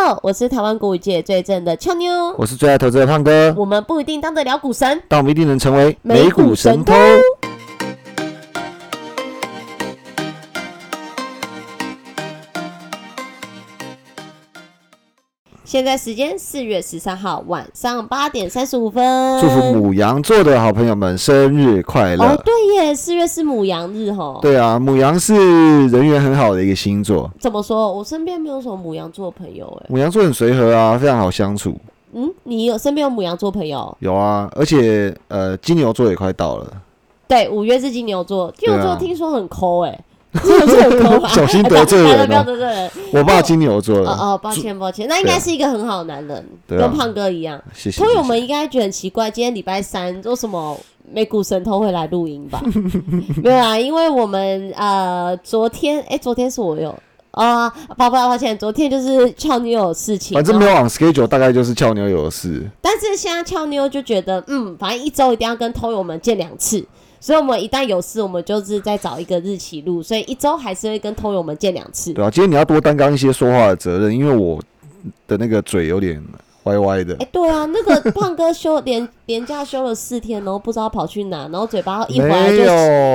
好，我是台湾股界最正的俏妞，我是最爱投资的胖哥。我们不一定当得了股神，但我们一定能成为美股神偷。现在时间四月十三号晚上八点三十五分。祝福母羊座的好朋友们生日快乐！哦，对耶，四月是母羊日哈。对啊，母羊是人缘很好的一个星座。怎么说？我身边没有什么母羊座朋友哎。母羊座很随和啊，非常好相处。嗯，你有身边有母羊座朋友？有啊，而且呃，金牛座也快到了。对，五月是金牛座，金牛座听说很抠哎。小心得罪人，不要得罪人。我爸金牛座的。哦哦，抱歉抱歉，那应该是一个很好的男人，跟胖哥一样。谢谢。朋友们应该觉得很奇怪，今天礼拜三，为什么美股神偷会来录音吧？没有啊，因为我们呃，昨天哎，昨天是我有啊，抱抱抱歉，昨天就是俏妞有事情，反正没有往 schedule，大概就是俏妞有事。但是现在俏妞就觉得，嗯，反正一周一定要跟偷友们见两次。所以，我们一旦有事，我们就是再找一个日期录。所以一周还是会跟通友们见两次。对啊，今天你要多担纲一些说话的责任，因为我的那个嘴有点歪歪的。哎，对啊，那个 胖哥休连连假休了四天，然后不知道跑去哪，然后嘴巴一回来就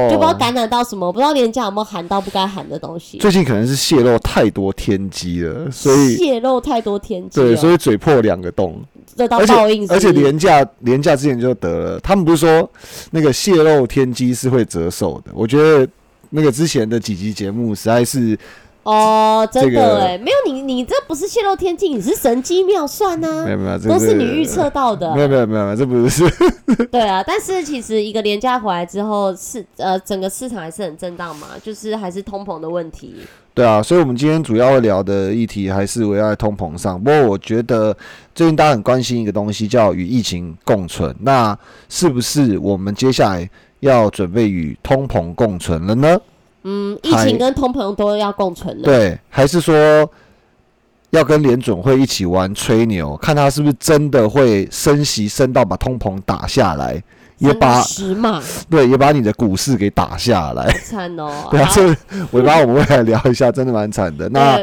就不知道感染到什么，不知道连假有没有喊到不该喊的东西。最近可能是泄露太多天机了，所以泄露太多天机。对，所以嘴破两个洞。这到报应，而且廉价廉价之前就得了。他们不是说那个泄露天机是会折寿的？我觉得那个之前的几集节目实在是哦，真的哎，没有你你这不是泄露天机，你是神机妙算呢？没有没有，都是你预测到的。没有没有没有，这不是。对啊，但是其实一个廉价回来之后，市呃整个市场还是很震荡嘛，就是还是通膨的问题。对啊，所以，我们今天主要会聊的议题还是围绕在通膨上。不过，我觉得最近大家很关心一个东西，叫与疫情共存。那是不是我们接下来要准备与通膨共存了呢？嗯，疫情跟通膨都要共存的。对，还是说要跟联准会一起玩吹牛，看他是不是真的会升息升到把通膨打下来？也把 对，也把你的股市给打下来，惨哦。对啊，这尾巴我们会来聊一下，真的蛮惨的。那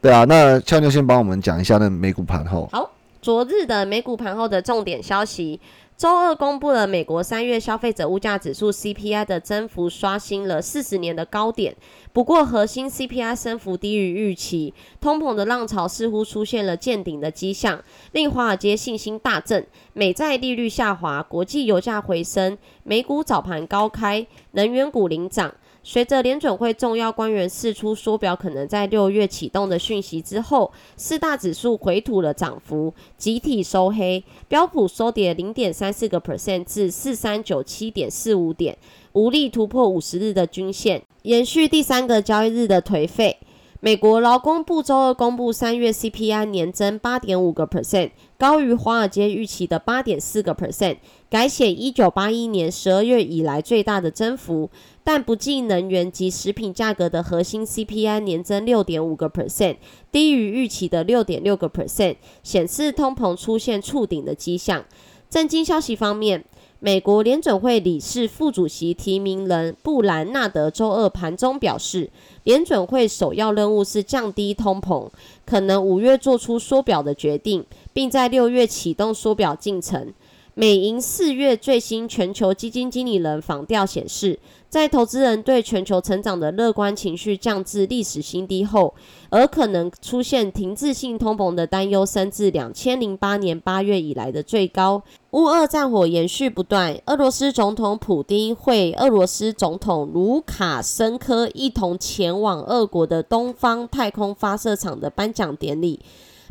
对啊，那俏妞先帮我们讲一下那美股盘后。好，昨日的美股盘后的重点消息。周二公布了美国三月消费者物价指数 CPI 的增幅刷新了四十年的高点，不过核心 CPI 升幅低于预期，通膨的浪潮似乎出现了见顶的迹象，令华尔街信心大振，美债利率下滑，国际油价回升，美股早盘高开，能源股领涨。随着联准会重要官员释出缩表可能在六月启动的讯息之后，四大指数回吐了涨幅，集体收黑。标普收跌零点三四个 percent 至四三九七点四五点，无力突破五十日的均线，延续第三个交易日的颓废。美国劳工部周二公布三月 CPI 年增八点五个 percent，高于华尔街预期的八点四个 percent，改写一九八一年十二月以来最大的增幅。但不计能源及食品价格的核心 CPI 年增六点五个 percent，低于预期的六点六个 percent，显示通膨出现触顶的迹象。震惊消息方面，美国联准会理事副主席提名人布兰纳德周二盘中表示，联准会首要任务是降低通膨，可能五月做出缩表的决定，并在六月启动缩表进程。美银四月最新全球基金经理人访调显示，在投资人对全球成长的乐观情绪降至历史新低后，而可能出现停滞性通膨的担忧升至两千零八年八月以来的最高。乌俄战火延续不断，俄罗斯总统普京会俄罗斯总统卢卡申科一同前往俄国的东方太空发射场的颁奖典礼。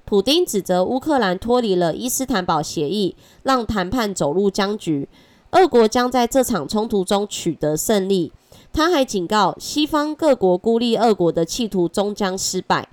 普丁指责乌克兰脱离了伊斯坦堡协议，让谈判走入僵局。俄国将在这场冲突中取得胜利。他还警告西方各国孤立俄国的企图终将失败。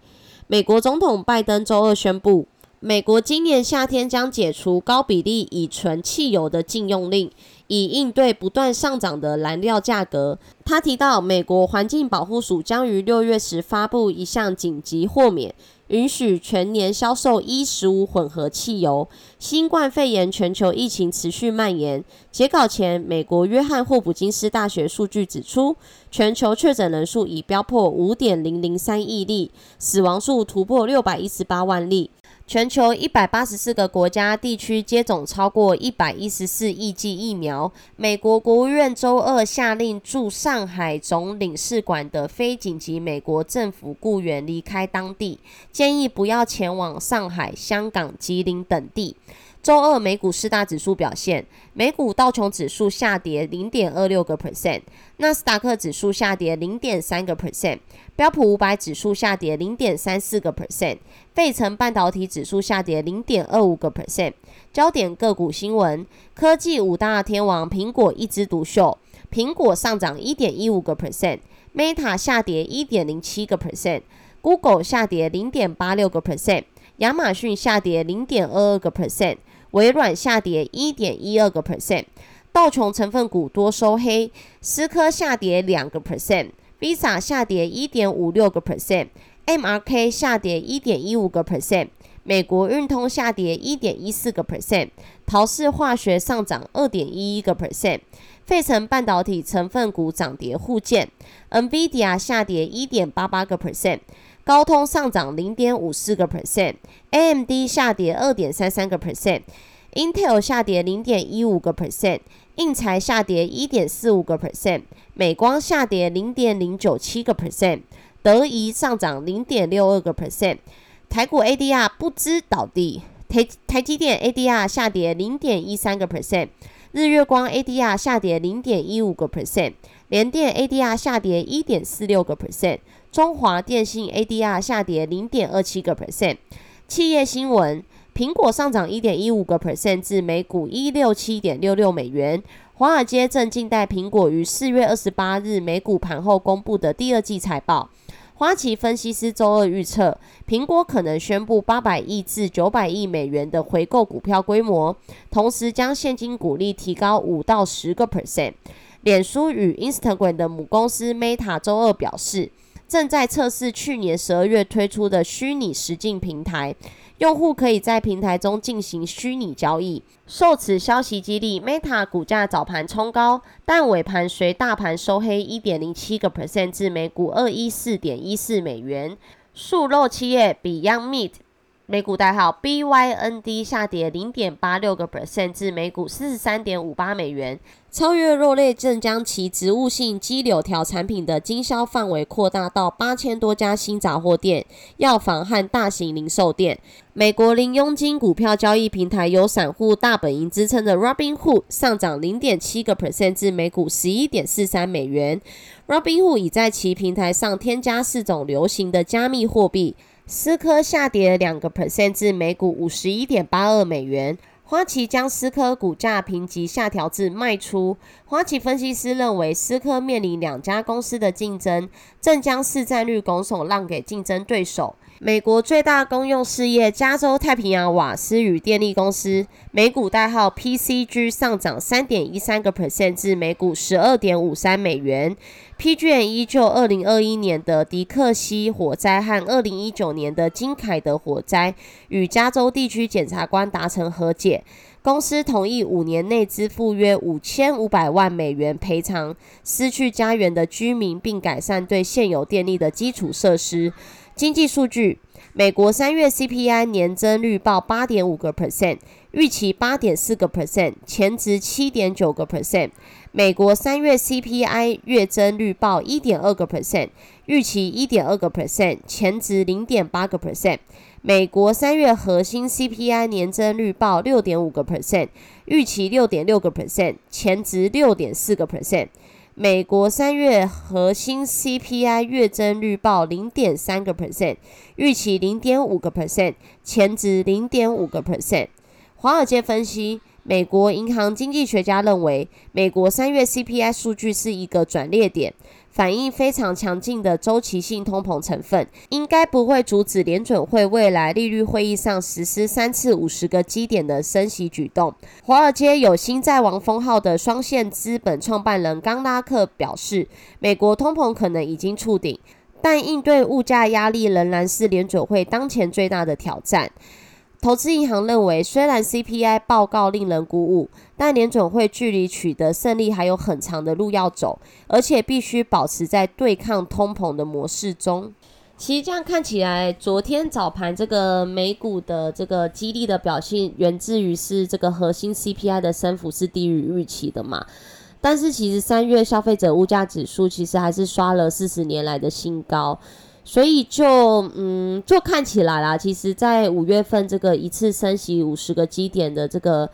美国总统拜登周二宣布，美国今年夏天将解除高比例乙醇汽油的禁用令，以应对不断上涨的燃料价格。他提到，美国环境保护署将于六月时发布一项紧急豁免。允许全年销售一十五混合汽油。新冠肺炎全球疫情持续蔓延。截稿前，美国约翰霍普金斯大学数据指出，全球确诊人数已飙破五点零零三亿例，死亡数突破六百一十八万例。全球一百八十四个国家地区接种超过一百一十四亿剂疫苗。美国国务院周二下令驻上海总领事馆的非紧急美国政府雇员离开当地，建议不要前往上海、香港、吉林等地。周二美股四大指数表现，美股道琼指数下跌零点二六个 percent，纳斯达克指数下跌零点三个 percent，标普五百指数下跌零点三四个 percent，费城半导体指数下跌零点二五个 percent。焦点个股新闻：科技五大天王苹果一枝独秀，苹果上涨一点一五个 percent，Meta 下跌一点零七个 percent，Google 下跌零点八六个 percent，亚马逊下跌零点二二个 percent。微软下跌一点一二个 percent，道琼成分股多收黑，思科下跌两个 percent，Visa 下跌一点五六个 percent，MRK 下跌一点一五个 percent，美国运通下跌一点一四个 percent，陶氏化学上涨二点一一个 percent，费城半导体成分股涨跌互见，NVIDIA 下跌一点八八个 percent。高通上涨零点五四个 percent，AMD 下跌二点三三个 percent，Intel 下跌零点一五个 percent，印材下跌一点四五个 percent，美光下跌零点零九七个 percent，德仪上涨零点六二个 percent，台股 ADR 不知倒地，台台积电 ADR 下跌零点一三个 percent，日月光 ADR 下跌零点一五个 percent，联电 ADR 下跌一点四六个 percent。中华电信 ADR 下跌零点二七个 percent。企业新闻：苹果上涨一点一五个 percent 至每股一六七点六六美元。华尔街正静待苹果于四月二十八日美股盘后公布的第二季财报。花旗分析师周二预测，苹果可能宣布八百亿至九百亿美元的回购股票规模，同时将现金股利提高五到十个 percent。脸书与 Instagram 的母公司 Meta 周二表示。正在测试去年十二月推出的虚拟实境平台，用户可以在平台中进行虚拟交易。受此消息激励，Meta 股价早盘冲高，但尾盘随大盘收黑一点零七个 percent 至每股二一四点一四美元。素肉企业 Beyond Meat。美股代号 BYND 下跌零点八六个 percent 至每股四十三点五八美元。超越肉类正将其植物性鸡柳条产品的经销范围扩大到八千多家新杂货店、药房和大型零售店。美国零佣金股票交易平台有散户大本营支撑的 Robinhood 上涨零点七个 percent 至每股十一点四三美元。Robinhood 已在其平台上添加四种流行的加密货币。思科下跌两个 percent 至每股五十一点八二美元。花旗将思科股价评级下调至卖出。花旗分析师认为，思科面临两家公司的竞争，正将市占率拱手让给竞争对手。美国最大公用事业加州太平洋瓦斯与电力公司，美股代号 PCG 上涨三点一三个 percent 至每股十二点五三美元。PG&E 依旧二零二一年的迪克西火灾和二零一九年的金凯德火灾，与加州地区检察官达成和解。公司同意五年内支付约五千五百万美元赔偿失去家园的居民，并改善对现有电力的基础设施。经济数据：美国三月 CPI 年增率报八点五个 percent，预期八点四个 percent，前值七点九个 percent。美国三月 CPI 月增率报一点二个 percent，预期一点二个 percent，前值零点八个 percent。美国三月核心 CPI 年增率报六点五个 percent，预期六点六个 percent，前值六点四个 percent。美国三月核心 CPI 月增率报零点三个 percent，预期零点五个 percent，前值零点五个 percent。华尔街分析，美国银行经济学家认为，美国三月 CPI 数据是一个转捩点。反映非常强劲的周期性通膨成分，应该不会阻止联准会未来利率会议上实施三次五十个基点的升息举动。华尔街有新债王封号的双线资本创办人冈拉克表示，美国通膨可能已经触顶。但应对物价压力仍然是联准会当前最大的挑战。投资银行认为，虽然 CPI 报告令人鼓舞，但联准会距离取得胜利还有很长的路要走，而且必须保持在对抗通膨的模式中。其实这样看起来，昨天早盘这个美股的这个激励的表现，源自于是这个核心 CPI 的升幅是低于预期的嘛？但是其实三月消费者物价指数其实还是刷了四十年来的新高。所以就嗯，就看起来啦，其实，在五月份这个一次升息五十个基点的这个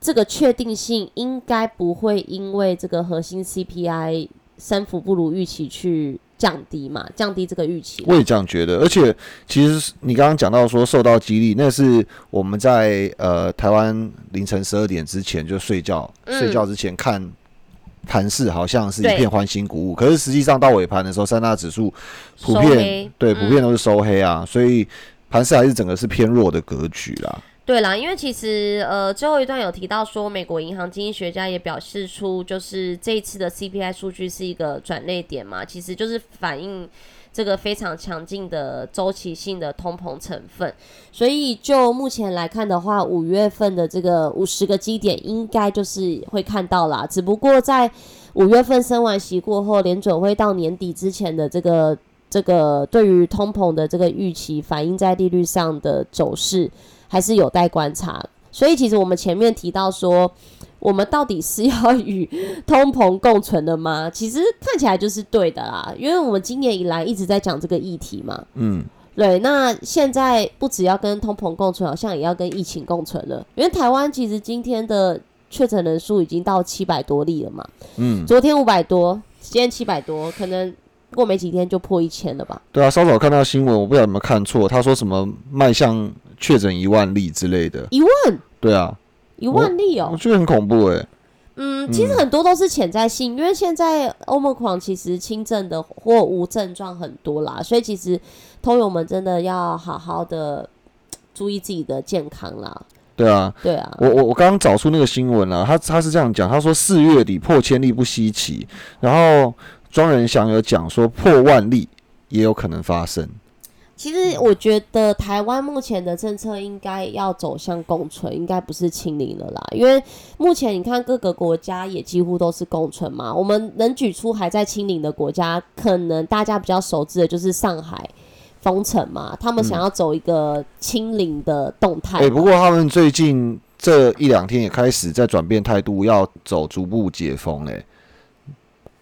这个确定性，应该不会因为这个核心 CPI 升幅不如预期去降低嘛，降低这个预期。我也这样觉得，而且其实你刚刚讲到说受到激励，那是我们在呃台湾凌晨十二点之前就睡觉，睡觉之前看。盘势好像是一片欢欣鼓舞，可是实际上到尾盘的时候，三大指数普遍对普遍都是收黑啊，所以盘势还是整个是偏弱的格局啦。对啦，因为其实呃最后一段有提到说，美国银行经济学家也表示出，就是这一次的 CPI 数据是一个转捩点嘛，其实就是反映。这个非常强劲的周期性的通膨成分，所以就目前来看的话，五月份的这个五十个基点应该就是会看到啦。只不过在五月份升完息过后，联准会到年底之前的这个这个对于通膨的这个预期反映在利率上的走势，还是有待观察。所以其实我们前面提到说。我们到底是要与通膨共存的吗？其实看起来就是对的啦，因为我们今年以来一直在讲这个议题嘛。嗯，对。那现在不只要跟通膨共存，好像也要跟疫情共存了。因为台湾其实今天的确诊人数已经到七百多例了嘛。嗯。昨天五百多，今天七百多，可能过没几天就破一千了吧？对啊，稍早看到新闻，我不知道有没有看错，他说什么迈向确诊一万例之类的。一万？对啊。一万例哦，我觉得很恐怖哎。嗯，其实很多都是潜在性，因为现在欧盟狂其实轻症的或无症状很多啦，所以其实通友们真的要好好的注意自己的健康啦。对啊，对啊。我我我刚刚找出那个新闻了，他他是这样讲，他说四月底破千例不稀奇，然后庄仁祥有讲说破万例也有可能发生。其实我觉得台湾目前的政策应该要走向共存，应该不是清零了啦。因为目前你看各个国家也几乎都是共存嘛。我们能举出还在清零的国家，可能大家比较熟知的就是上海封城嘛，他们想要走一个清零的动态。哎，不过他们最近这一两天也开始在转变态度，要走逐步解封嘞。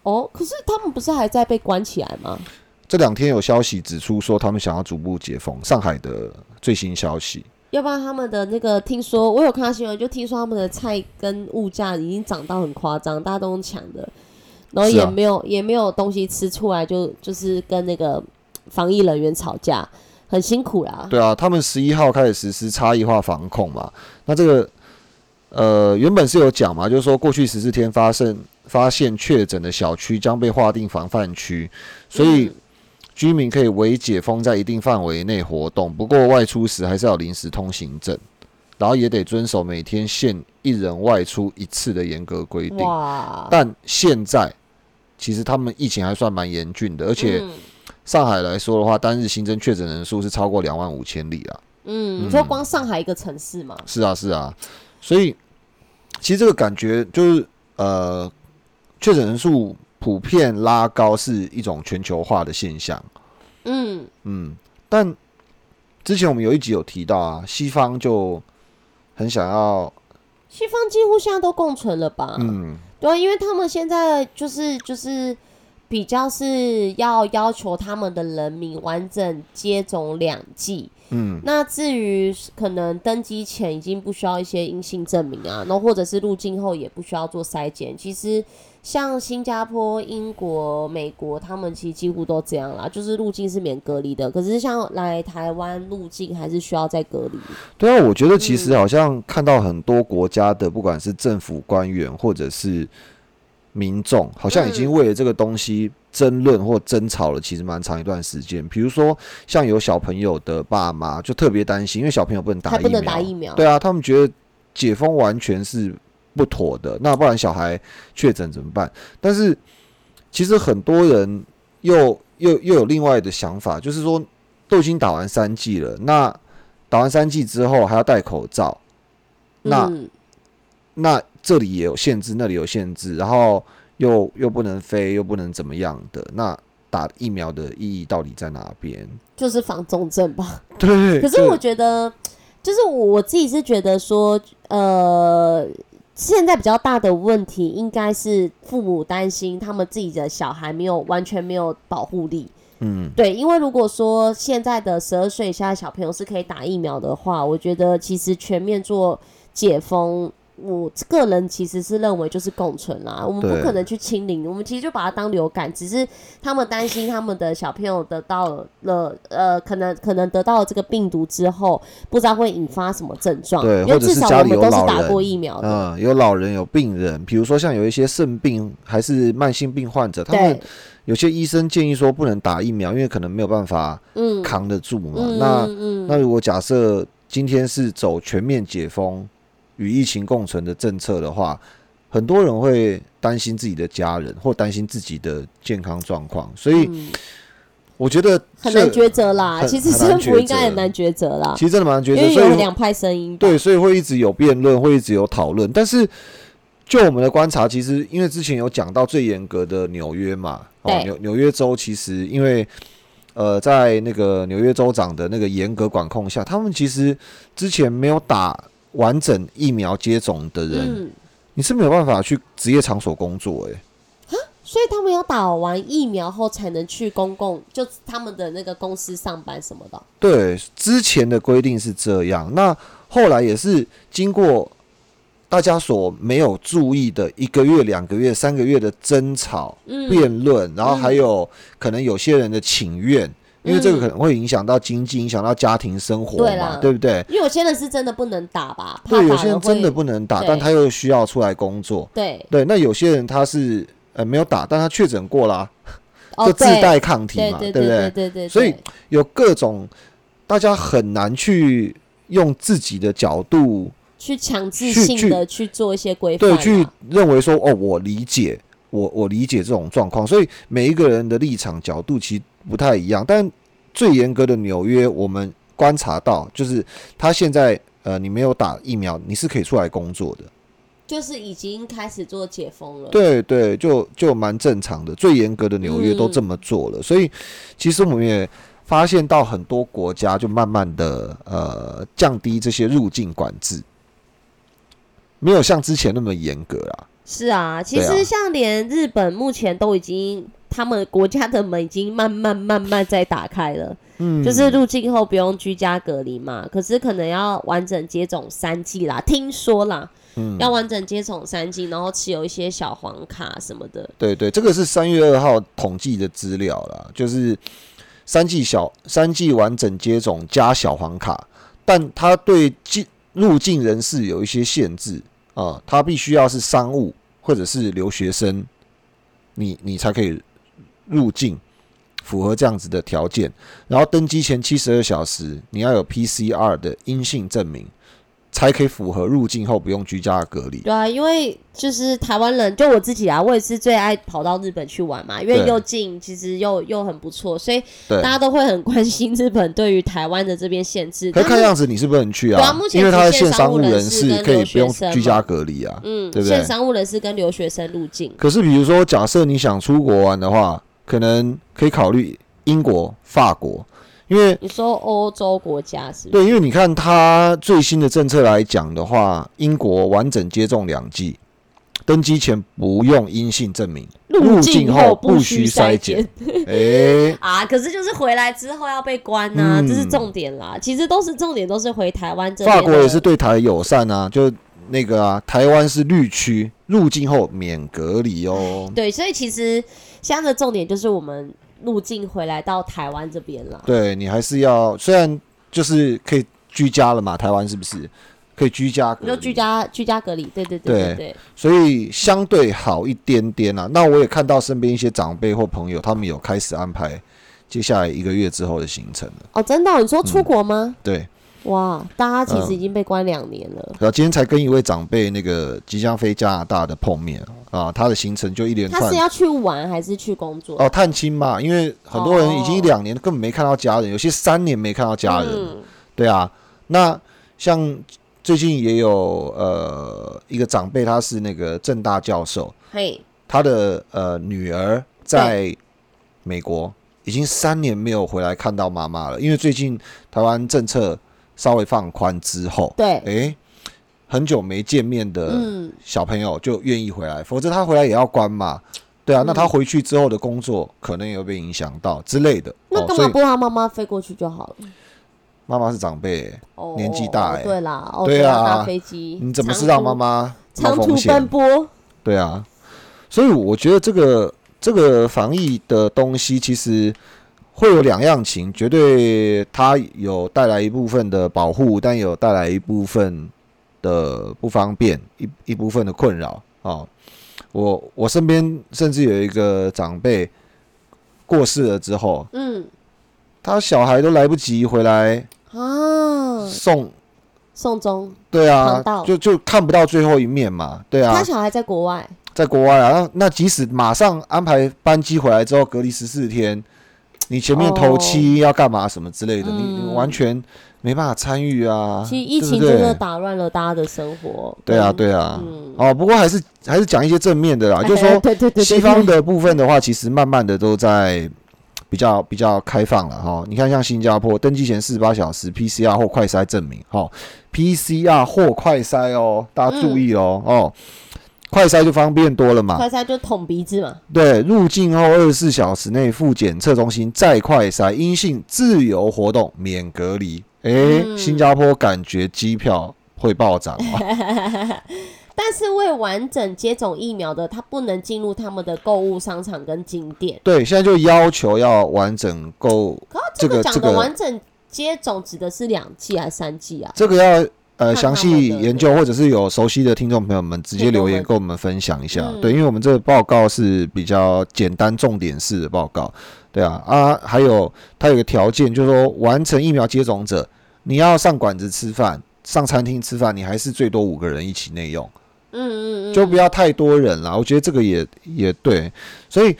哦，可是他们不是还在被关起来吗？这两天有消息指出说，他们想要逐步解封。上海的最新消息，要不然他们的那个听说，我有看到新闻，就听说他们的菜跟物价已经涨到很夸张，大家都用抢的，然后也没有也没有东西吃出来，就就是跟那个防疫人员吵架，很辛苦啦。对啊，他们十一号开始实施差异化防控嘛，那这个呃原本是有讲嘛，就是说过去十四天发生发现确诊的小区将被划定防范区，所以。居民可以为解封在一定范围内活动，不过外出时还是要临时通行证，然后也得遵守每天限一人外出一次的严格规定。但现在其实他们疫情还算蛮严峻的，而且上海来说的话，单日新增确诊人数是超过两万五千例啊。嗯，你说光上海一个城市吗？是啊，是啊。所以其实这个感觉就是呃，确诊人数。普遍拉高是一种全球化的现象，嗯嗯，但之前我们有一集有提到啊，西方就很想要，西方几乎现在都共存了吧？嗯，对，因为他们现在就是就是比较是要要求他们的人民完整接种两剂，嗯，那至于可能登机前已经不需要一些阴性证明啊，然后或者是入境后也不需要做筛检，其实。像新加坡、英国、美国，他们其实几乎都这样啦，就是入境是免隔离的。可是像来台湾入境，还是需要再隔离。对啊，我觉得其实好像看到很多国家的，不管是政府官员或者是民众，好像已经为了这个东西争论或争吵了，其实蛮长一段时间。比如说，像有小朋友的爸妈就特别担心，因为小朋友不能打疫苗，不能打疫苗。对啊，他们觉得解封完全是。不妥的，那不然小孩确诊怎么办？但是其实很多人又又又有另外的想法，就是说都已经打完三剂了，那打完三剂之后还要戴口罩，那、嗯那这里也有限制，那里有限制，然后又又不能飞，又不能怎么样的，那打疫苗的意义到底在哪边？就是防重症吧。对，可是我觉得，就是我我自己是觉得说，呃，现在比较大的问题应该是父母担心他们自己的小孩没有完全没有保护力。嗯，对，因为如果说现在的十二岁以下的小朋友是可以打疫苗的话，我觉得其实全面做解封。我个人其实是认为就是共存啦，我们不可能去清零，我们其实就把它当流感，只是他们担心他们的小朋友得到了呃，可能可能得到了这个病毒之后，不知道会引发什么症状，对因为或者是家里至少我们有老人都是打过疫苗的，嗯，有老人有病人，比如说像有一些肾病还是慢性病患者，他们，有些医生建议说不能打疫苗，因为可能没有办法嗯，扛得住嘛。嗯那那如果假设今天是走全面解封与疫情共存的政策的话，很多人会担心自己的家人或担心自己的健康状况，所以嗯我觉得这很难抉择啦。其实政府应该很难抉择啦，其实真的蛮难抉因择，所以为有两派声音吧。对，所以会一直有辩论，会一直有讨论。但是就我们的观察，其实因为之前有讲到最严格的纽约嘛，哦，对纽纽约州其实因为呃，在那个纽约州长的那个严格管控下，他们其实之前没有打完整疫苗接种的人，嗯，你是没有办法去职业场所工作、欸，所以他们要打完疫苗后才能去公共，就他们的那个公司上班什么的。对，之前的规定是这样，那后来也是经过大家所没有注意的一个月、两个月、三个月的争吵、嗯，辩论，然后还有可能有些人的请愿，因为这个可能会影响到经济、影响到家庭生活嘛对啦，对不对？因为有些人是真的不能打吧，怕对，有打些人真的会不能打，对但他又需要出来工作。对，对，那有些人他是呃没有打，但他确诊过啦，哦，就自对带抗体嘛，对对不对对对，所以对有各种大家很难去用自己的角度去强制去去性的去做一些规范啊，对去认为说哦，我理解，我我理解这种状况，所以每一个人的立场角度其实不太一样。但最严格的纽约，我们观察到就是他现在呃，你没有打疫苗，你是可以出来工作的。就是已经开始做解封了。对对，就就蛮正常的。最严格的纽约都这么做了，所以其实我们也发现到很多国家就慢慢的呃降低这些入境管制，没有像之前那么严格啦。是啊，其实像连日本目前都已经，他们国家的门已经慢慢慢慢在打开了，嗯，就是入境后不用居家隔离嘛，可是可能要完整接种三剂啦，听说啦，嗯。要完整接种三剂，然后持有一些小黄卡什么的。对对，这个是三月二号统计的资料啦，就是三剂小三剂完整接种加小黄卡，但它对进入境人士有一些限制啊，他必须要是商务或者是留学生，你你才可以入境，符合这样子的条件。然后登机前七十二小时，你要有 PCR 的阴性证明，才可以符合入境后不用居家隔离。对啊，因为就是台湾人，就我自己啊，我也是最爱跑到日本去玩嘛，因为又近，其实又又很不错，所以大，家都会很关心日本对于台湾的这边限制。可看样子你是不能去啊对啊目，前因为他的只限线商务人士可以不用居家隔离啊。嗯，对不对现商务人士跟留学生入境，可是比如说，假设你想出国玩的话，可能可以考虑英国、法国，因为你说欧洲国家是是？对，因为你看它最新的政策来讲的话，英国完整接种两剂，登机前不用阴性证明，入境后不需筛检。哎、啊，可是就是回来之后要被关呐、嗯这是重点啦。其实都是重点，都是回台湾这边。法国也是对台友善啊，就那个啊，台湾是绿区，入境后免隔离哦。对，所以其实现在的重点就是我们入境回来到台湾这边了。对你还是要，虽然就是可以居家了嘛，台湾是不是可以居家隔离？你就居家居家隔离，对对对对对，所以相对好一点点啊。那我也看到身边一些长辈或朋友，他们有开始安排接下来一个月之后的行程了。哦，真的哦、你说出国吗？对，哇，大家其实嗯已经被关两年了。然后今天才跟一位长辈那个即将飞加拿大的碰面啊，他的行程就一连串他是要去玩还是去工作？哦探亲嘛，因为很多人已经一哦两年根本没看到家人，有些三年没看到家人，嗯对啊。那像最近也有呃一个长辈，他是那个正大教授，嘿，他的呃女儿在美国已经三年没有回来看到妈妈了，因为最近台湾政策稍微放宽之后，对，诶，很久没见面的嗯，小朋友就愿意回来，否则他回来也要关嘛。对啊，那他嗯回去之后的工作可能也会被影响到之类的。哦，那干嘛不让他妈妈飞过去就好了？妈妈是长辈年纪大对啦，哦，对啊搭飞机，你怎么是让妈妈冒长途奔？波？对啊，所以我觉得这个这个防疫的东西其实会有两样情，绝对它有带来一部分的保护，但有带来一部分的不方便，一一部分的困扰啊、哦。我我身边甚至有一个长辈过世了之后，嗯。他小孩都来不及回来啊，送，送终，对啊，就就看不到最后一面嘛，对啊。他，小孩在国外，在国外啊，那那即使马上安排班机回来之后隔离十四天，你前面头七要干嘛什么之类的，你你嗯完全没办法参与啊。其实疫情真的打乱了大家的生活。对啊，跟，对啊。嗯，哦，不过还是还是讲一些正面的啦，就是说对对对对，西方的部分的话，其实慢慢的都在比较比较开放了哈。你看像新加坡登记前四十八小时 PCR 或快筛证明，哈，PCR 或快筛哦，大家注意哦，哦，快筛就方便多了嘛。快筛就捅鼻子嘛，对，入境后二十四小时内赴检测中心再快筛，阴性自由活动免隔离。诶，嗯新加坡感觉机票会暴涨哦。但是未完整接种疫苗的，他不能进入他们的购物商场跟景点。对，现在就要求要完整购可这个讲的完整接种指的是两剂还是三剂啊？这个要呃详细研究，或者是有熟悉的听众朋友们直接留言跟我们分享一下。嗯对，因为我们这个报告是比较简单重点式的报告。对啊啊，还有它有个条件，就是说完成疫苗接种者，你要上馆子吃饭、上餐厅吃饭，你还是最多五个人一起内用。嗯嗯嗯，就不要太多人了。我觉得这个也也对，所以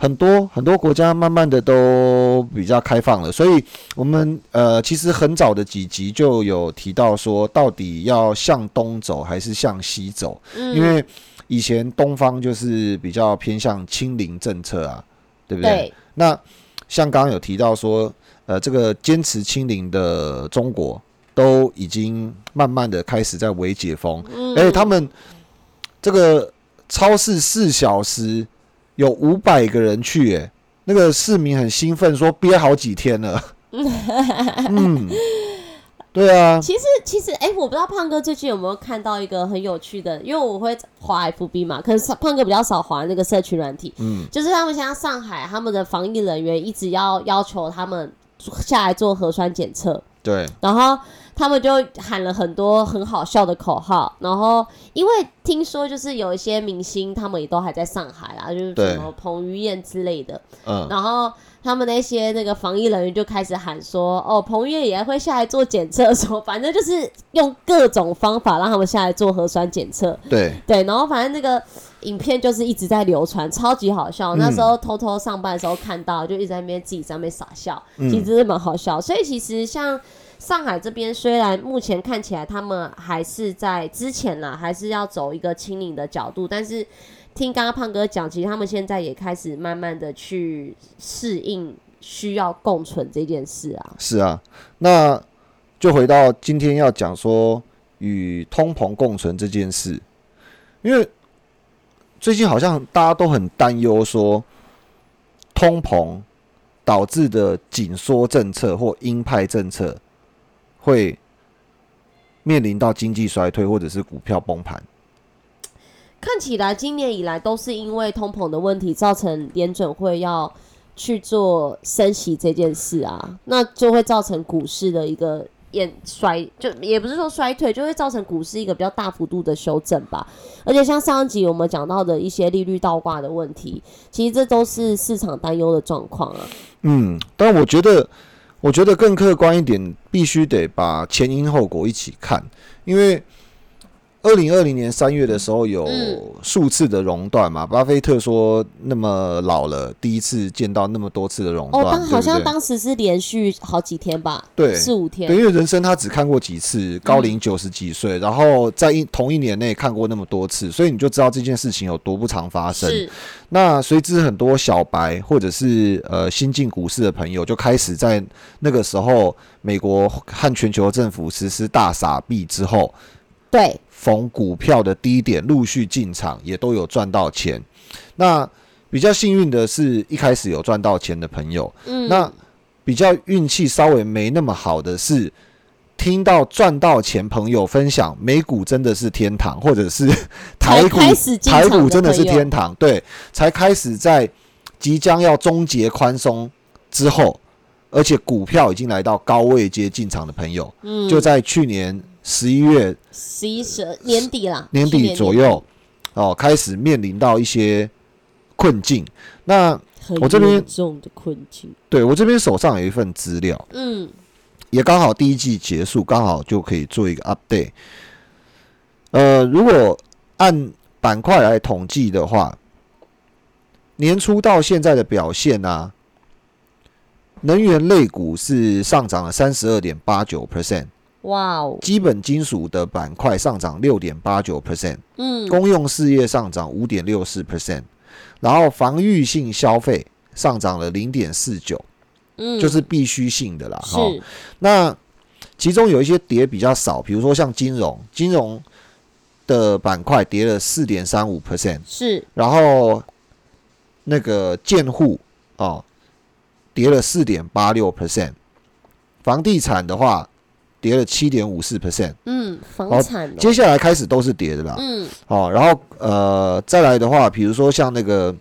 很多很多国家慢慢的都比较开放了。所以我们呃其实很早的几集就有提到说，到底要向东走还是向西走？嗯因为以前东方就是比较偏向清零政策啊，对不对？对那像刚刚有提到说，呃，这个坚持清零的中国都已经慢慢的开始在微解封，嗯而且他们这个超市四小时有五百个人去，哎，那个市民很兴奋，说憋好几天了。嗯，对啊，其实其实，哎、我不知道胖哥最近有没有看到一个很有趣的，因为我会滑 FB 嘛，可是胖哥比较少滑那个社群软体，嗯，就是他们现在上海他们的防疫人员一直要要求他们下来做核酸检测，对，然后他们就喊了很多很好笑的口号，然后 因为听说就是有一些明星他们也都还在上海啦，就是什么彭于晏之类的，嗯，然后他们那些那个防疫人员就开始喊说，哦，彭于晏也会下来做检测，什么反正就是用各种方法让他们下来做核酸检测，对，对，然后反正那个影片就是一直在流传，超级好笑。嗯。那时候偷偷上班的时候看到，就一直在那边自己在那边傻笑，嗯。其实真的蛮好笑。所以其实像上海这边，虽然目前看起来他们还是在之前啦，还是要走一个清零的角度，但是听刚刚胖哥讲，其实他们现在也开始慢慢的去适应需要共存这件事啊。是啊，那就回到今天要讲说与通膨共存这件事，因为最近好像大家都很担忧说通膨导致的紧缩政策或鹰派政策会面临到经济衰退或者是股票崩盘。看起来今年以来都是因为通膨的问题，造成联准会要去做升息这件事啊，那就会造成股市的一个演衰，就也不是说衰退，就会造成股市一个比较大幅度的修正吧。而且像上一集我们讲到的一些利率倒挂的问题，其实这都是市场担忧的状况啊。嗯，但我觉得，我觉得更客观一点，必须得把前因后果一起看，因为二零二零年三月的时候有嗯。数次的熔断嘛，巴菲特说那么老了，第一次见到那么多次的熔哦，断，当好像？当时是连续好几天吧，对。四五天。对，，因为人生他只看过几次，高龄九十几岁，然后在一同一年内看过那么多次，所以你就知道这件事情有多不常发生。是。那随之很多小白或者是呃新进股市的朋友就开始在那个时候，美国和全球政府实施大傻币之后，对，逢股票的低点陆续进场，也都有赚到钱。那比较幸运的是，一开始有赚到钱的朋友，嗯，那比较运气稍微没那么好的是，听到赚到钱朋友分享美股真的是天堂，或者是 台股台股真的是天堂，对，才开始在即将要终结宽松之后，而且股票已经来到高位阶进场的朋友，嗯。就在去年十一月十一十年底啦，年底左右，哦，开始面临到一些困境。那我这边重的困境，对我这边手上有一份资料，嗯，也刚好第一季结束，刚好就可以做一个 update。呃，如果按板块来统计的话，年初到现在的表现啊，能源类股是上涨了三十二点八九 percent，哇哦，基本金属的板块上涨六点八九 percent，嗯，公用事业上涨五点六四 percent，然后防御性消费上涨了零点四九，嗯，就是必须性的啦。哈。是，那其中有一些跌比较少，比如说像金融，金融的板块跌了四点三五 percent，是，然后那个建户哦跌了四点八六 percent，房地产的话跌了七点五四 percent，嗯，房好产哦，接下来开始都是跌的啦。嗯，哦，然后呃再来的话，比如说像那个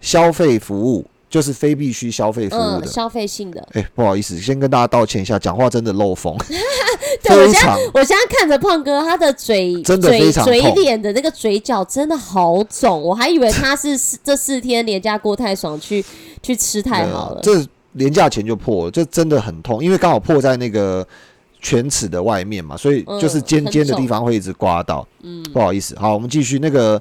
消费服务，就是非必须消费服务嗯，的。消费性的。哎、不好意思，先跟大家道歉一下，讲话真的漏风，对我现在我现在看着胖哥，他的嘴真的非嘴嘴常痛脸的那个嘴角真的好肿，我还以为他是四这四天连假过太爽，去去吃太好了。呃这廉价前就破了，这真的很痛，因为刚好破在那个犬齿的外面嘛，所以嗯就是尖尖的地方会一直刮到。嗯，不好意思，好，我们继续那个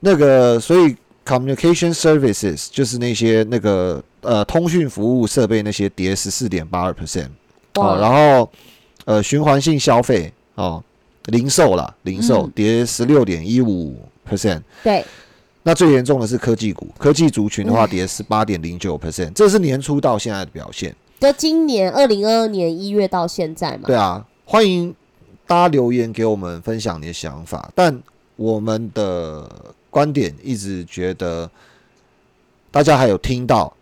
那个，所以 communication services 就是那些那个呃通讯服务设备那些跌十四点八二 percent 哦，然后呃循环性消费哦，零售啦，零售嗯。跌十六点一五 percent。对，那最严重的是科技股，科技族群的话跌十八点零九 percent，这是年初到现在的表现。就今年二零二二年一月到现在嘛，对啊，欢迎大家留言给我们分享你的想法，但我们的观点一直觉得，大家还有听到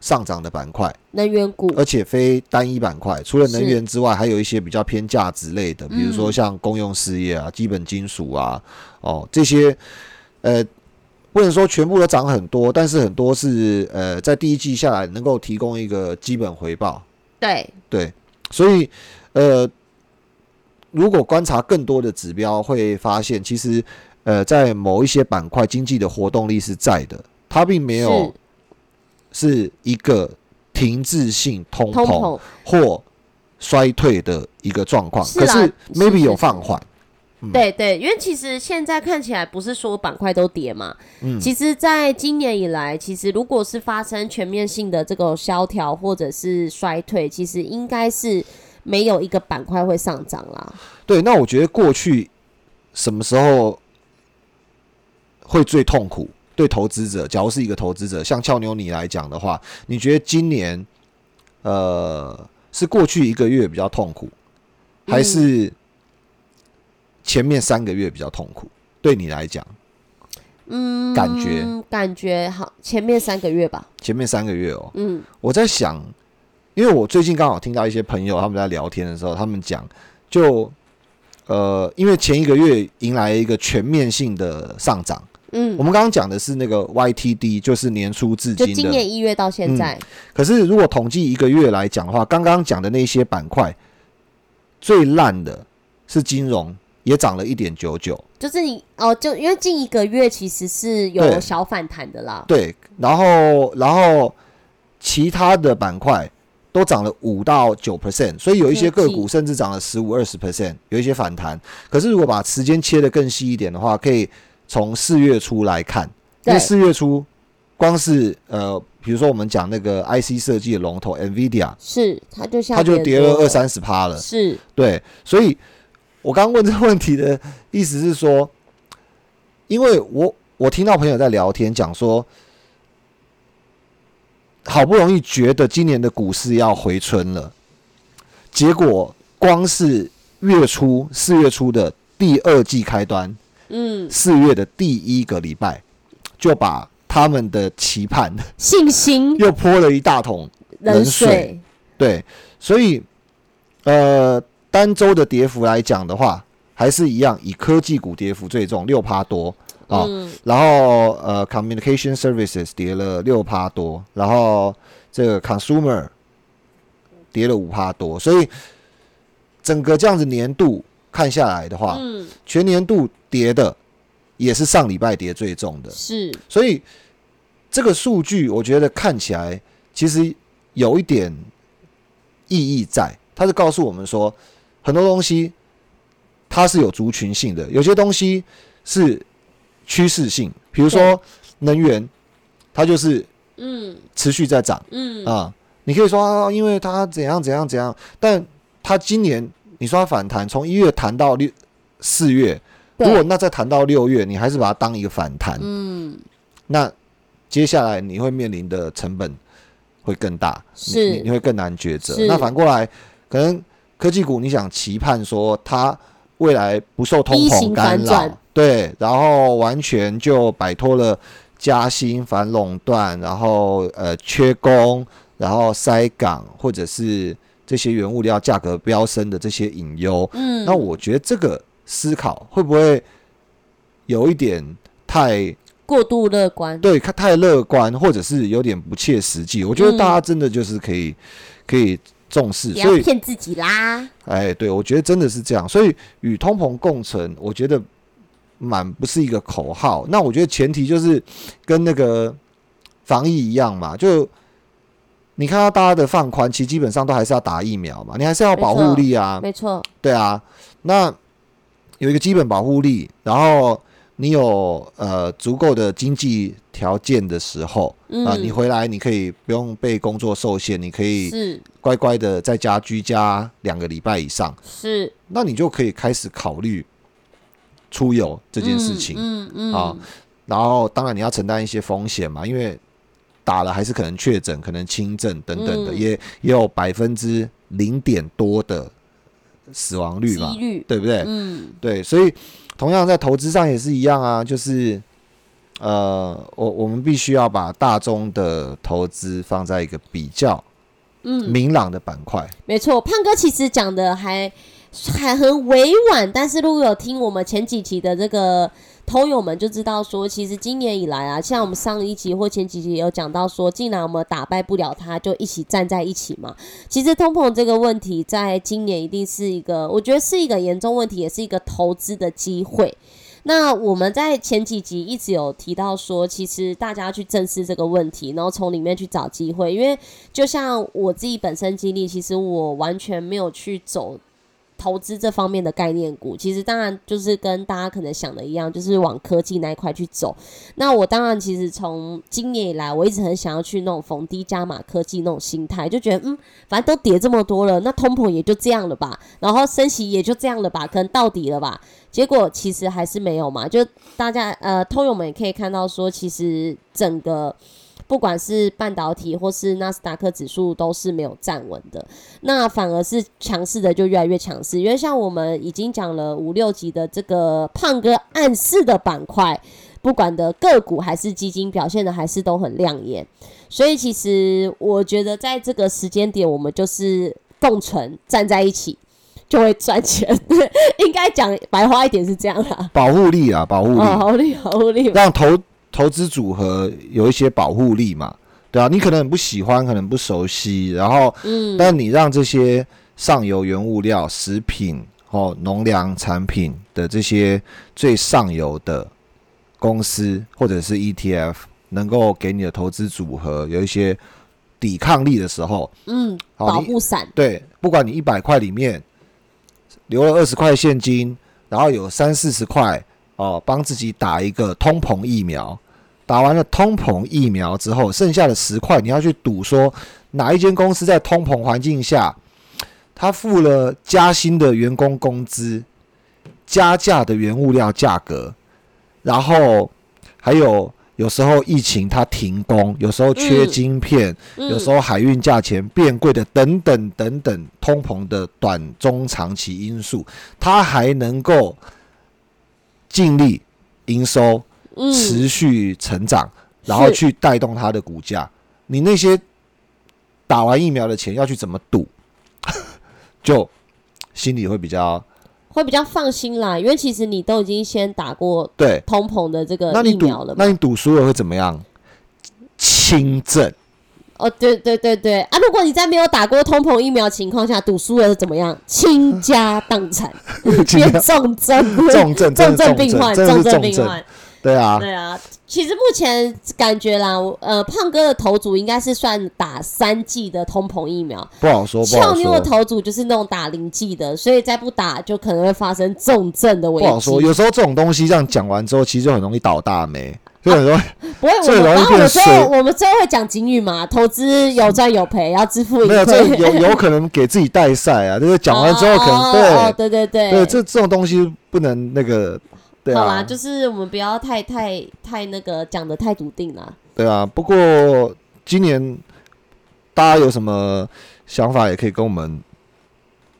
上涨的板块，能源股，而且非单一板块，除了能源之外，还有一些比较偏价值类的，比如说嗯。像公用事业啊、基本金属啊，哦这些，呃，不能说全部都涨很多，但是很多是呃在第一季下来能够提供一个基本回报，对，对，所以呃，如果观察更多的指标，会发现其实呃在某一些板块经济的活动力是在的，它并没有是。一个停滞性通膨，或衰退的一个状况，可是是 maybe 有放缓。对对，因为其实现在看起来不是说板块都跌嘛，嗯其实在今年以来，其实如果是发生全面性的这个萧条或者是衰退，其实应该是没有一个板块会上涨啦。对，那我觉得过去什么时候会最痛苦？对投资者，假如是一个投资者，像俏妞你来讲的话，你觉得今年呃是过去一个月比较痛苦，还嗯是前面三个月比较痛苦？对你来讲，嗯，感觉感觉好，前面三个月吧，前面三个月哦，嗯我在想，因为我最近刚好听到一些朋友他们在聊天的时候，他们讲就呃，因为前一个月迎来一个全面性的上涨。嗯我，们刚刚讲的是那个 YTD，就是年初至就今今。年一月到现在，可是如果统计一个月来讲的话，刚刚讲的那些板块最烂的是金融，也涨了一点九九。就是你哦，就因为近一个月其实是有小反弹的啦，对，然后然后其他的板块都涨了五到九 percent，所以有一些个股甚至涨了十五二十 percent，有一些反弹。可是如果把时间切得更细一点的话，可以从四月初来看，因为四月初光是呃，比如说我们讲那个 IC 设计的龙头 NVIDIA，是它就下它就跌了二三十趴了。是对，所以我刚刚问这个问题的意思是说，因为我我听到朋友在聊天讲说，好不容易觉得今年的股市要回春了，结果光是月初四月初的第二季开端，嗯。四月的第一个礼拜，就把他们的期盼信心 又泼了一大桶冷冷水。对，所以呃，单周的跌幅来讲的话，还是一样，以科技股跌幅最重，六趴多啊。嗯。然后呃，communication services 跌了六趴多，然后这个 consumer 跌了五趴多，所以整个这样子年度看下来的话，嗯。全年度跌的也是上礼拜跌最重的，是。所以这个数据我觉得看起来其实有一点意义在，它是告诉我们说很多东西它是有族群性的，有些东西是趋势性，比如说能源，它就是嗯。持续在涨嗯。啊。你可以说啊，因为它怎样怎样怎样，但它今年你说它反弹，从一月谈到六四月，如果那再谈到六月，你还是把它当一个反弹，嗯。那接下来你会面临的成本会更大，你你会更难抉择。那反过来，可能科技股你想期盼说它未来不受通膨干扰对，然后完全就摆脱了加薪、反垄断，然后呃缺工，然后塞港或者是这些原物料价格飙升的这些隐忧，嗯。那我觉得这个思考会不会有一点太过度乐观？对太太乐观，或者是有点不切实际？我觉得大家真的就是可以、可以重视，也所以骗自己啦哎，对我觉得真的是这样。所以与通膨共存，我觉得满不是一个口号。那我觉得前提就是跟那个防疫一样嘛，就你看到大家的放宽，其实基本上都还是要打疫苗嘛，你还是要保护力啊。没错对啊，那有一个基本保护力，然后你有呃足够的经济条件的时候啊、嗯你回来你可以不用被工作受限，你可以是。乖乖的在家居家两个礼拜以上，是。那你就可以开始考虑出游这件事情。嗯嗯。啊然后当然你要承担一些风险嘛，因为打了还是可能确诊、可能轻症等等的，嗯。也也有百分之零点多的死亡率嘛对不对？嗯对，所以同样在投资上也是一样啊，就是呃，我我们必须要把大宗的投资放在一个比较嗯明朗的板块。没错，胖哥其实讲的还还很委婉，但是如果有听我们前几期的这个偷友们就知道说，其实今年以来啊，像我们上一集或前几集有讲到说，既然我们打败不了他，就一起站在一起嘛。其实通膨这个问题，在今年一定是一个，我觉得是一个严重问题，也是一个投资的机会。那我们在前几集一直有提到说，其实大家去正视这个问题，然后从里面去找机会。因为就像我自己本身经历，其实我完全没有去走投资这方面的概念股。其实当然就是跟大家可能想的一样，就是往科技那一块去走。那我当然其实从今年以来，我一直很想要去那种逢低加码科技那种心态，就觉得嗯，反正都跌这么多了，那通膨也就这样了吧，然后升息也就这样了吧，可能到底了吧。结果其实还是没有嘛，就大家呃，通友们也可以看到说，其实整个不管是半导体或是纳斯达克指数都是没有站稳的，那反而是强势的就越来越强势，因为像我们已经讲了五六集的这个胖哥暗示的板块。不管的个股还是基金表现的还是都很亮眼，所以其实我觉得在这个时间点，我们就是共存站在一起，就会赚钱。应该讲白话一点是这样啦。保护力啊，保护力，哦，好厉害，好厉害。让投投资组合有一些保护力嘛，对啊，你可能很不喜欢，可能不熟悉，然后，嗯，但你让这些上游原物料、食品哦、农粮产品的这些最上游的公司或者是 ETF，能够给你的投资组合有一些抵抗力的时候，嗯，保护伞，对，不管你一百块里面留了二十块现金，然后有三四十块哦，帮自己打一个通膨疫苗。打完了通膨疫苗之后，剩下的十块你要去赌说哪一间公司在通膨环境下，他付了加薪的员工工资、加价的原物料价格，然后还有有时候疫情它停工，有时候缺嗯晶片，嗯有时候海运价钱变贵的等等等等，通膨的短中长期因素，它还能够尽力营收嗯，持续成长，然后去带动它的股价。你那些打完疫苗的钱要去怎么赌，就心里会比较会比较放心啦，因为其实你都已经先打过对。通膨的这个疫苗了，嘛。那你赌输了会怎么样？轻症。哦，对对对对啊！如果你在没有打过通膨疫苗情况下赌输了是怎么样？倾家荡产，变重症，重症重症病患，重症。病患。对啊，对啊，其实目前感觉啦，呃，胖哥的头组应该是算打三剂的通膨疫苗，不好说，俏妞的。头组就是那种打零剂的，所以再不打就可能会发生重症的危不好说，有时候这种东西这样讲完之后，其实就很容易倒大霉，就很。不会，我们然后我们变最后我们最后会讲警语嘛，投资有赚有赔，要支付盈没有。有有可能给自己带赛啊，就是讲完之后可能哦对。对对对。对，这这种东西不能那个，对好啦，啊，就是我们不要太太太那个讲的太笃定了。对啊。不过今年大家有什么想法，也可以跟我们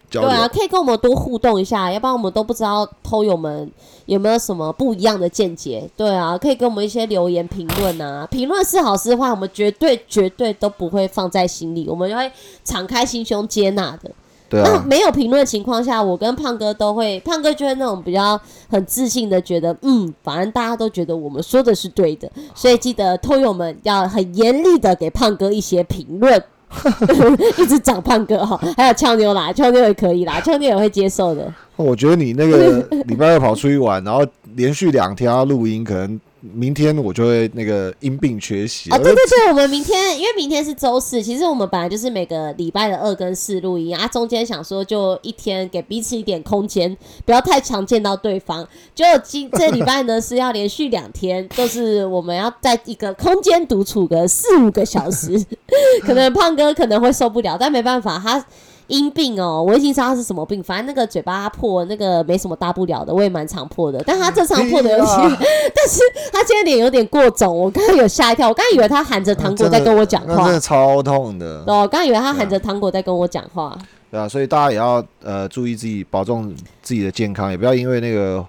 交对啊，可以跟我们多互动一下，要不然我们都不知道偷友们有没有什么不一样的见解。对啊，可以给我们一些留言评论啊，评论是好是坏，我们绝对绝对都不会放在心里，我们会敞开心胸接纳的。那对啊，没有评论的情况下，我跟胖哥都会，胖哥就是那种比较很自信的觉得，嗯，反正大家都觉得我们说的是对的，所以记得偷友们要很严厉的给胖哥一些评论，一直长胖哥哈，还有俏妞啦，俏妞也可以啦，俏妞也会接受的。我觉得你那个礼拜二跑出去玩，然后连续两天要录音，可能明天我就会那个因病缺席。啊，对对对，我们明天因为明天是周四，其实我们本来就是每个礼拜的二跟四录音啊，中间想说就一天给彼此一点空间，不要太常见到对方。就今这礼拜呢是要连续两天，就是我们要在一个空间独处个四五个小时，可能胖哥可能会受不了，但没办法，他。因病哦，我已经知道他是什么病，反正那个嘴巴破，那个没什么大不了的，我也蛮常破的。但他这常破的有些，哎呀 但是他今天脸有点过肿，我刚刚有吓一跳，我刚刚以为他含着糖果在跟我讲话那真的，超痛的。哦，刚以为他含着糖果在跟我讲话。对啊，所以大家也要呃注意自己，保重自己的健康，也不要因为那个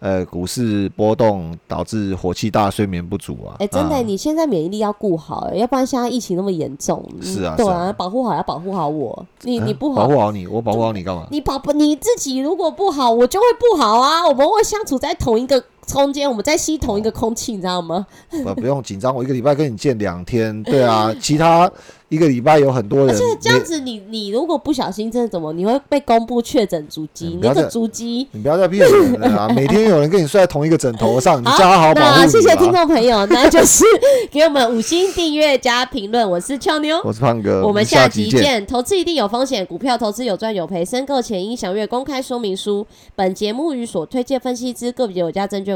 呃股市波动导致火气大、睡眠不足啊。哎、真的、啊你现在免疫力要顾好、哎，要不然现在疫情那么严重，是啊对啊保护好要保护好我，你你嗯不好。保护好你，我保护好你干嘛？你保不你自己如果不好，我就会不好啊！我们会相处在同一个空间，我们在吸同一个空气，你知道吗？不不用紧张，我一个礼拜跟你见两天，对啊，其他一个礼拜有很多人而且这样子你，你如果不小心真的怎么，你会被公布确诊足迹，那个嗯不要再足迹。你不要再骗人了啊！每天有人跟你睡在同一个枕头上，你叫他好好保护你那谢谢听。众朋友，那就是给我们五星订阅加评论。我是俏妞，我是胖哥，我们下下集见。投资一定有风险，股票投资有赚有赔，申购前应详阅公开说明书。本节目与所推荐分析之个别有价证券